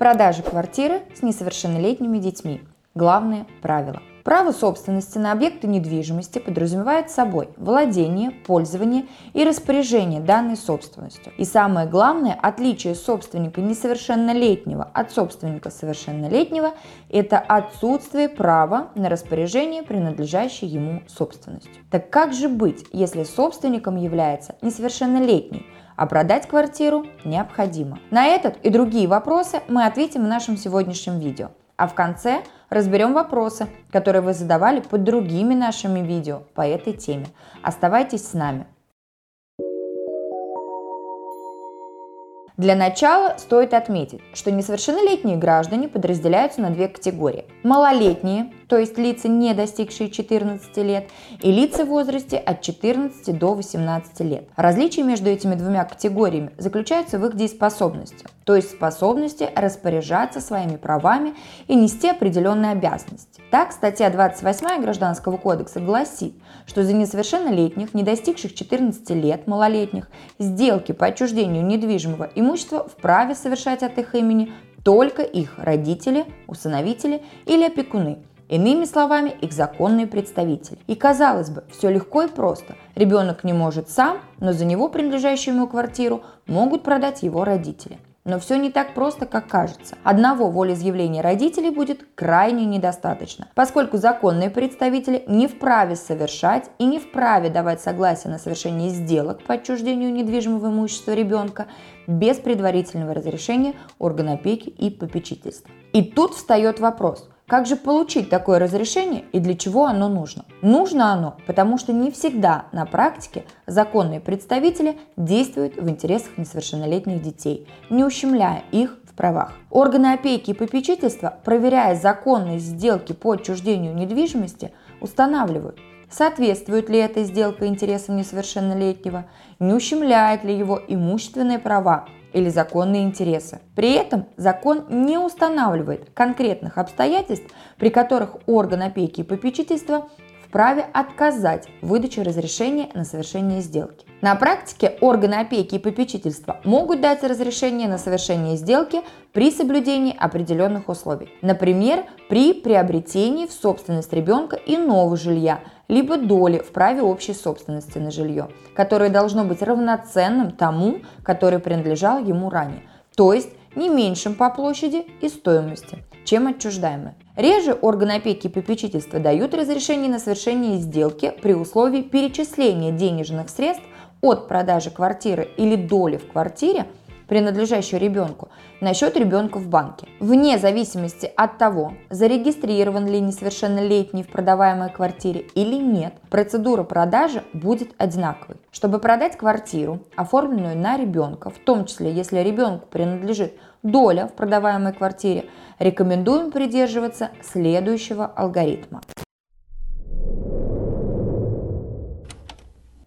Продажа квартиры с несовершеннолетними детьми. Главное правило. Право собственности на объекты недвижимости подразумевает собой владение, пользование и распоряжение данной собственностью. И самое главное, отличие собственника несовершеннолетнего от собственника совершеннолетнего – это отсутствие права на распоряжение, принадлежащей ему собственностью. Так как же быть, если собственником является несовершеннолетний, а продать квартиру необходимо? На этот и другие вопросы мы ответим в нашем сегодняшнем видео. А в конце разберем вопросы, которые вы задавали под другими нашими видео по этой теме. Оставайтесь с нами. Для начала стоит отметить, что несовершеннолетние граждане подразделяются на две категории. Малолетние, то есть лица, не достигшие 14 лет, и лица в возрасте от 14 до 18 лет. Различие между этими двумя категориями заключается в их дееспособности, то есть способности распоряжаться своими правами и нести определенные обязанности. Так, статья 28 Гражданского кодекса гласит, что за несовершеннолетних, не достигших 14 лет малолетних, сделки по отчуждению недвижимого имущества имущество вправе совершать от их имени только их родители, усыновители или опекуны, Иными словами, их законные представители. И казалось бы, все легко и просто. Ребенок не может сам, но за него принадлежащую ему квартиру могут продать его родители. Но все не так просто, как кажется. Одного волеизъявления родителей будет крайне недостаточно, поскольку законные представители не вправе совершать и не вправе давать согласие на совершение сделок по отчуждению недвижимого имущества ребенка без предварительного разрешения органа опеки и попечительства. И тут встает вопрос – как же получить такое разрешение и для чего оно нужно? Нужно оно, потому что не всегда на практике законные представители действуют в интересах несовершеннолетних детей, не ущемляя их в правах. Органы опеки и попечительства, проверяя законность сделки по отчуждению недвижимости, устанавливают, соответствует ли эта сделка интересам несовершеннолетнего, не ущемляет ли его имущественные права или законные интересы. При этом закон не устанавливает конкретных обстоятельств, при которых орган опеки и попечительства вправе отказать в выдаче разрешения на совершение сделки. На практике органы опеки и попечительства могут дать разрешение на совершение сделки при соблюдении определенных условий. Например, при приобретении в собственность ребенка иного жилья, либо доли в праве общей собственности на жилье, которое должно быть равноценным тому, который принадлежал ему ранее, то есть не меньшим по площади и стоимости, чем отчуждаемое. Реже органы опеки и попечительства дают разрешение на совершение сделки при условии перечисления денежных средств от продажи квартиры или доли в квартире – принадлежащую ребенку, на счет ребенка в банке. Вне зависимости от того, зарегистрирован ли несовершеннолетний в продаваемой квартире или нет, процедура продажи будет одинаковой. Чтобы продать квартиру, оформленную на ребенка, в том числе если ребенку принадлежит доля в продаваемой квартире, рекомендуем придерживаться следующего алгоритма.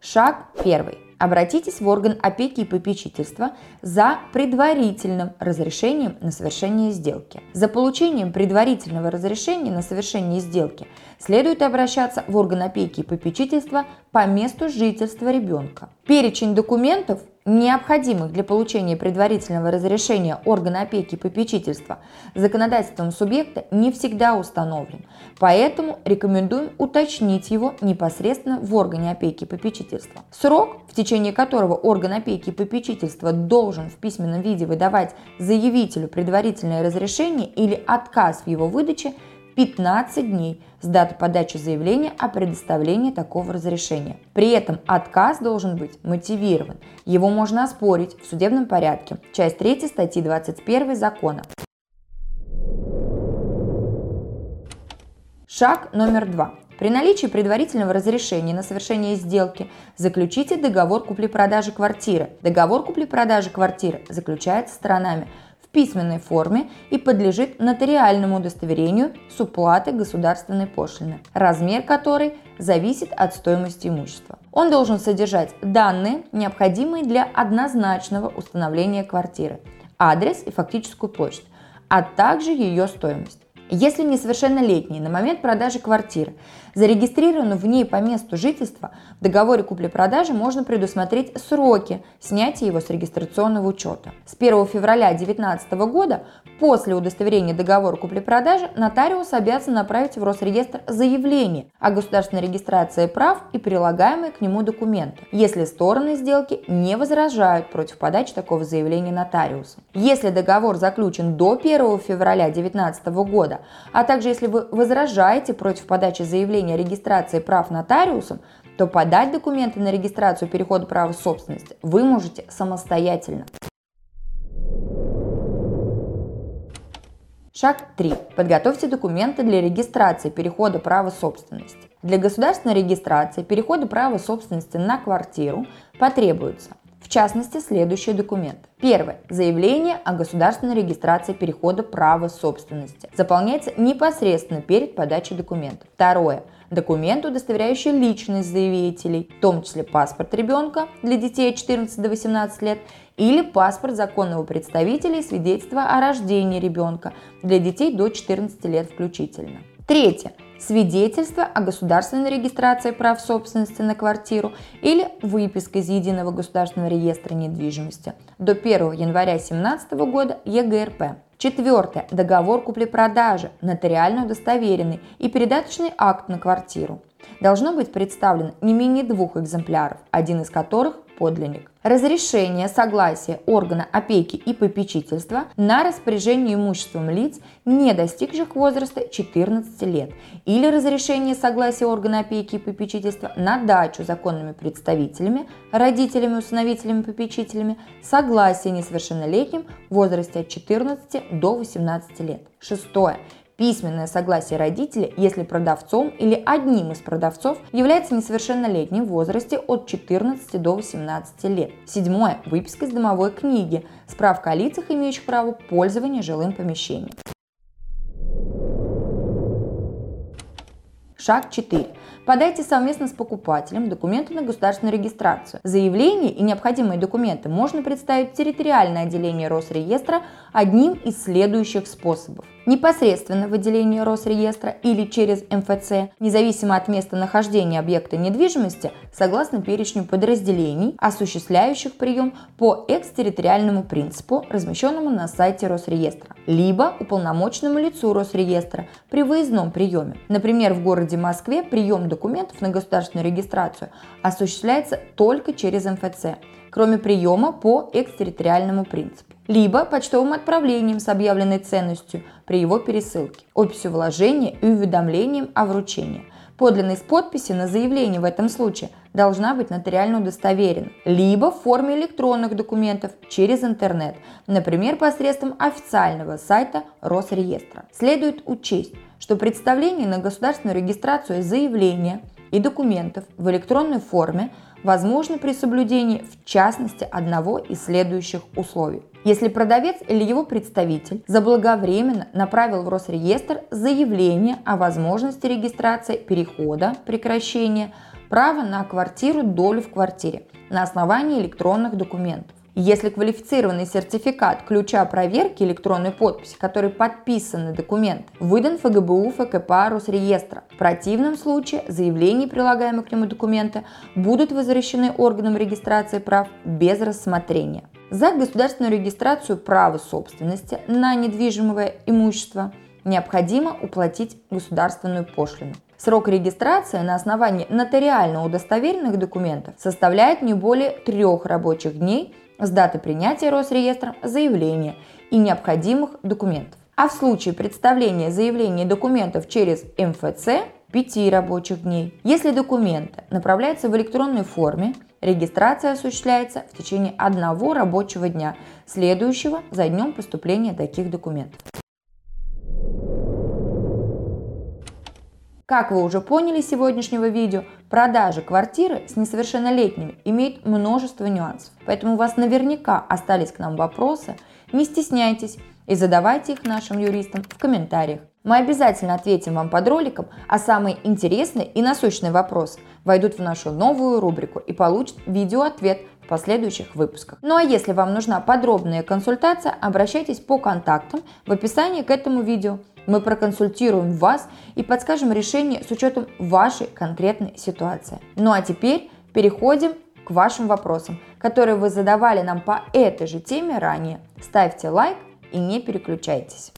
Шаг первый. Обратитесь в орган опеки и попечительства за предварительным разрешением на совершение сделки. За получением предварительного разрешения на совершение сделки следует обращаться в орган опеки и попечительства по месту жительства ребенка. Перечень документов, необходимых для получения предварительного разрешения органа опеки и попечительства законодательством субъекта не всегда установлен, поэтому рекомендуем уточнить его непосредственно в органе опеки и попечительства. Срок, в течение которого орган опеки и попечительства должен в письменном виде выдавать заявителю предварительное разрешение или отказ в его выдаче – 15 дней с даты подачи заявления о предоставлении такого разрешения. При этом отказ должен быть мотивирован. Его можно оспорить в судебном порядке. Часть 3 статьи 21 закона. Шаг номер два. При наличии предварительного разрешения на совершение сделки заключите договор купли-продажи квартиры. Договор купли-продажи квартиры заключается сторонами письменной форме и подлежит нотариальному удостоверению с уплатой государственной пошлины, размер которой зависит от стоимости имущества. Он должен содержать данные, необходимые для однозначного установления квартиры, адрес и фактическую площадь, а также ее стоимость. Если несовершеннолетний на момент продажи квартиры зарегистрирован в ней по месту жительства, в договоре купли-продажи можно предусмотреть сроки снятия его с регистрационного учета. С 1 февраля 2019 года после удостоверения договора купли-продажи нотариус обязан направить в Росреестр заявление о государственной регистрации прав и прилагаемые к нему документы, если стороны сделки не возражают против подачи такого заявления нотариусу. Если договор заключен до 1 февраля 2019 года, а также если вы возражаете против подачи заявления о регистрации прав нотариусом, то подать документы на регистрацию перехода права собственности вы можете самостоятельно. Шаг 3. Подготовьте документы для регистрации перехода права собственности. Для государственной регистрации перехода права собственности на квартиру потребуется в частности, следующие документы. Первое. Заявление о государственной регистрации перехода права собственности. Заполняется непосредственно перед подачей документов. Второе. Документ, удостоверяющий личность заявителей, в том числе паспорт ребенка для детей от 14 до 18 лет или паспорт законного представителя и свидетельство о рождении ребенка для детей до 14 лет включительно. Третье свидетельство о государственной регистрации прав собственности на квартиру или выписка из Единого государственного реестра недвижимости до 1 января 2017 года ЕГРП. Четвертое. Договор купли-продажи, нотариально удостоверенный и передаточный акт на квартиру. Должно быть представлено не менее двух экземпляров, один из которых подлинник. Разрешение согласия органа опеки и попечительства на распоряжение имуществом лиц, не достигших возраста 14 лет, или разрешение согласия органа опеки и попечительства на дачу законными представителями, родителями, усыновителями, попечителями, согласия несовершеннолетним в возрасте от 14 до 18 лет. Шестое письменное согласие родителей, если продавцом или одним из продавцов является несовершеннолетним в возрасте от 14 до 18 лет. Седьмое. Выписка из домовой книги. Справка о лицах, имеющих право пользования жилым помещением. Шаг 4. Подайте совместно с покупателем документы на государственную регистрацию. Заявление и необходимые документы можно представить в территориальное отделение Росреестра одним из следующих способов. Непосредственно в отделении Росреестра или через МФЦ, независимо от места нахождения объекта недвижимости, согласно перечню подразделений, осуществляющих прием по экстерриториальному принципу, размещенному на сайте Росреестра, либо уполномоченному лицу Росреестра при выездном приеме. Например, в городе Москве прием документов на государственную регистрацию осуществляется только через МФЦ, кроме приема по экстерриториальному принципу либо почтовым отправлением с объявленной ценностью при его пересылке, описью вложения и уведомлением о вручении. Подлинность подписи на заявлении в этом случае должна быть нотариально удостоверена, либо в форме электронных документов через интернет, например, посредством официального сайта Росреестра. Следует учесть, что представление на государственную регистрацию заявления и документов в электронной форме возможно при соблюдении в частности одного из следующих условий. Если продавец или его представитель заблаговременно направил в Росреестр заявление о возможности регистрации перехода, прекращения права на квартиру долю в квартире на основании электронных документов. Если квалифицированный сертификат ключа проверки электронной подписи, который подписанный документ, выдан ФГБУ ФКП Росреестра, в противном случае заявления, прилагаемые к нему документы, будут возвращены органам регистрации прав без рассмотрения. За государственную регистрацию права собственности на недвижимое имущество необходимо уплатить государственную пошлину. Срок регистрации на основании нотариально удостоверенных документов составляет не более трех рабочих дней с даты принятия Росреестром заявления и необходимых документов. А в случае представления заявления документов через МФЦ 5 рабочих дней. Если документы направляются в электронной форме, регистрация осуществляется в течение одного рабочего дня, следующего за днем поступления таких документов. Как вы уже поняли из сегодняшнего видео, продажа квартиры с несовершеннолетними имеет множество нюансов. Поэтому у вас наверняка остались к нам вопросы. Не стесняйтесь и задавайте их нашим юристам в комментариях. Мы обязательно ответим вам под роликом, а самые интересные и насущные вопросы войдут в нашу новую рубрику и получат видеоответ в последующих выпусках. Ну а если вам нужна подробная консультация, обращайтесь по контактам в описании к этому видео. Мы проконсультируем вас и подскажем решение с учетом вашей конкретной ситуации. Ну а теперь переходим к вашим вопросам, которые вы задавали нам по этой же теме ранее. Ставьте лайк и не переключайтесь.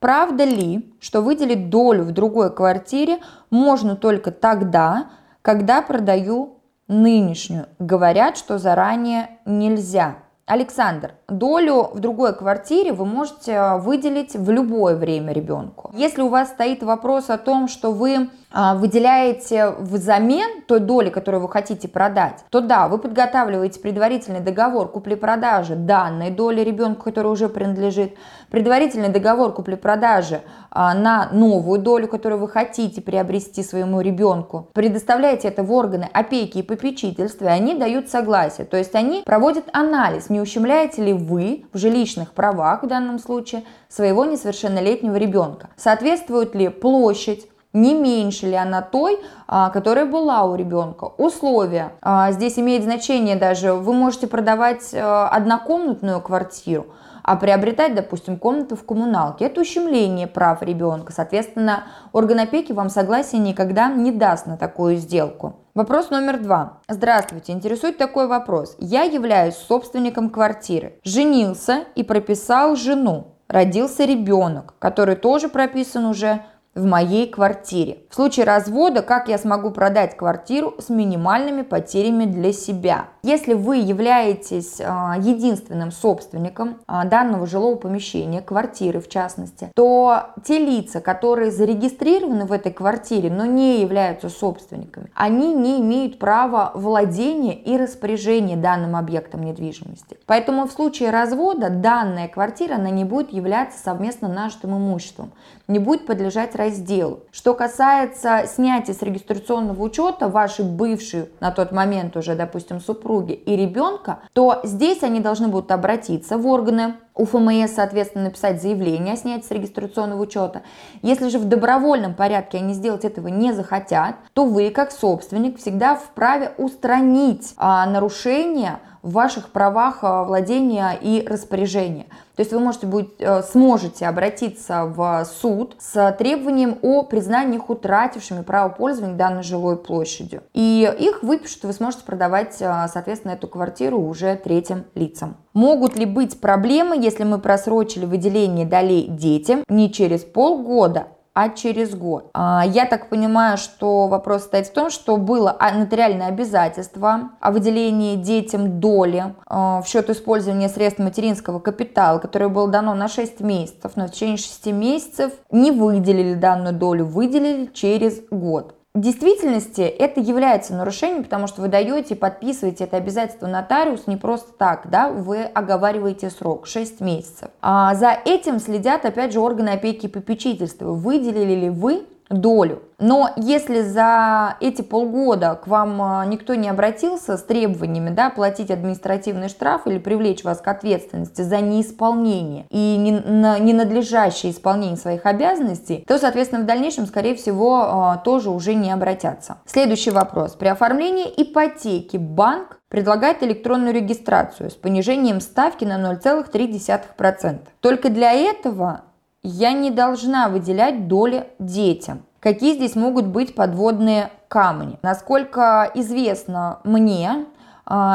Правда ли, что выделить долю в другой квартире можно только тогда, когда продаю нынешнюю? Говорят, что заранее нельзя. Александр, долю в другой квартире вы можете а, выделить в любое время ребенку. Если у вас стоит вопрос о том, что вы выделяете взамен той доли, которую вы хотите продать, то да, вы подготавливаете предварительный договор купли-продажи данной доли ребенку, которая уже принадлежит, предварительный договор купли-продажи а, на новую долю, которую вы хотите приобрести своему ребенку, предоставляете это в органы опеки и попечительства, и они дают согласие, то есть они проводят анализ, не ущемляете ли вы в жилищных правах в данном случае своего несовершеннолетнего ребенка, соответствует ли площадь, не меньше ли она той, а, которая была у ребенка. Условия. А, здесь имеет значение даже, вы можете продавать а, однокомнатную квартиру, а приобретать, допустим, комнату в коммуналке. Это ущемление прав ребенка. Соответственно, орган опеки вам согласие никогда не даст на такую сделку. Вопрос номер два. Здравствуйте, интересует такой вопрос. Я являюсь собственником квартиры, женился и прописал жену. Родился ребенок, который тоже прописан уже в моей квартире. В случае развода, как я смогу продать квартиру с минимальными потерями для себя? Если вы являетесь а, единственным собственником а, данного жилого помещения, квартиры в частности, то те лица, которые зарегистрированы в этой квартире, но не являются собственниками, они не имеют права владения и распоряжения данным объектом недвижимости. Поэтому в случае развода данная квартира, она не будет являться совместно нажитым имуществом, не будет подлежать разделу. Что касается снятия с регистрационного учета вашей бывшей на тот момент уже, допустим, супруги и ребенка, то здесь они должны будут обратиться в органы УФМС, соответственно, написать заявление о снятии с регистрационного учета. Если же в добровольном порядке они сделать этого не захотят, то вы, как собственник, всегда вправе устранить а, нарушение в ваших правах а, владения и распоряжения. То есть вы можете быть, э, сможете обратиться в суд с требованием о признании их утратившими право пользования данной жилой площадью. И их выпишут, и вы сможете продавать, э, соответственно, эту квартиру уже третьим лицам. Могут ли быть проблемы, если мы просрочили выделение долей детям не через полгода, а через год. А, я так понимаю, что вопрос стоит в том, что было нотариальное обязательство о выделении детям доли а, в счет использования средств материнского капитала, которое было дано на 6 месяцев, но в течение 6 месяцев не выделили данную долю, выделили через год. В действительности это является нарушением, потому что вы даете и подписываете это обязательство нотариус не просто так, да, вы оговариваете срок 6 месяцев. А за этим следят, опять же, органы опеки и попечительства. Выделили ли вы долю. Но если за эти полгода к вам а, никто не обратился с требованиями да, платить административный штраф или привлечь вас к ответственности за неисполнение и ненадлежащее исполнение своих обязанностей, то, соответственно, в дальнейшем, скорее всего, а, тоже уже не обратятся. Следующий вопрос. При оформлении ипотеки банк предлагает электронную регистрацию с понижением ставки на 0,3%. Только для этого я не должна выделять доли детям. Какие здесь могут быть подводные камни? Насколько известно мне,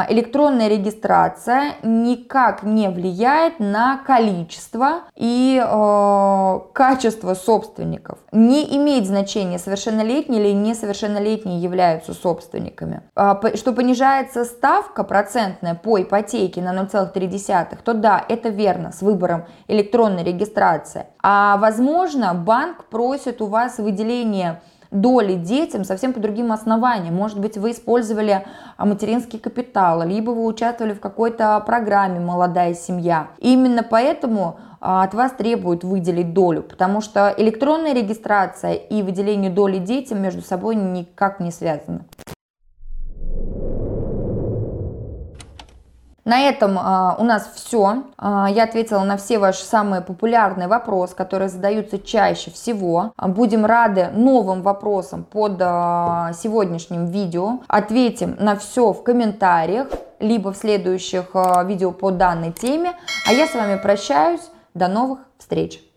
электронная регистрация никак не влияет на количество и э, качество собственников. Не имеет значения, совершеннолетние или несовершеннолетние являются собственниками. А, что понижается ставка процентная по ипотеке на 0,3, то да, это верно, с выбором электронной регистрации. А возможно, банк просит у вас выделение доли детям совсем по другим основаниям. Может быть, вы использовали а, материнский капитал, либо вы участвовали в какой-то программе «Молодая семья». И именно поэтому а, от вас требуют выделить долю, потому что электронная регистрация и выделение доли детям между собой никак не связаны. На этом а, у нас все. А, я ответила на все ваши самые популярные вопросы, которые задаются чаще всего. Будем рады новым вопросам под а, сегодняшним видео. Ответим на все в комментариях, либо в следующих а, видео по данной теме. А я с вами прощаюсь. До новых встреч!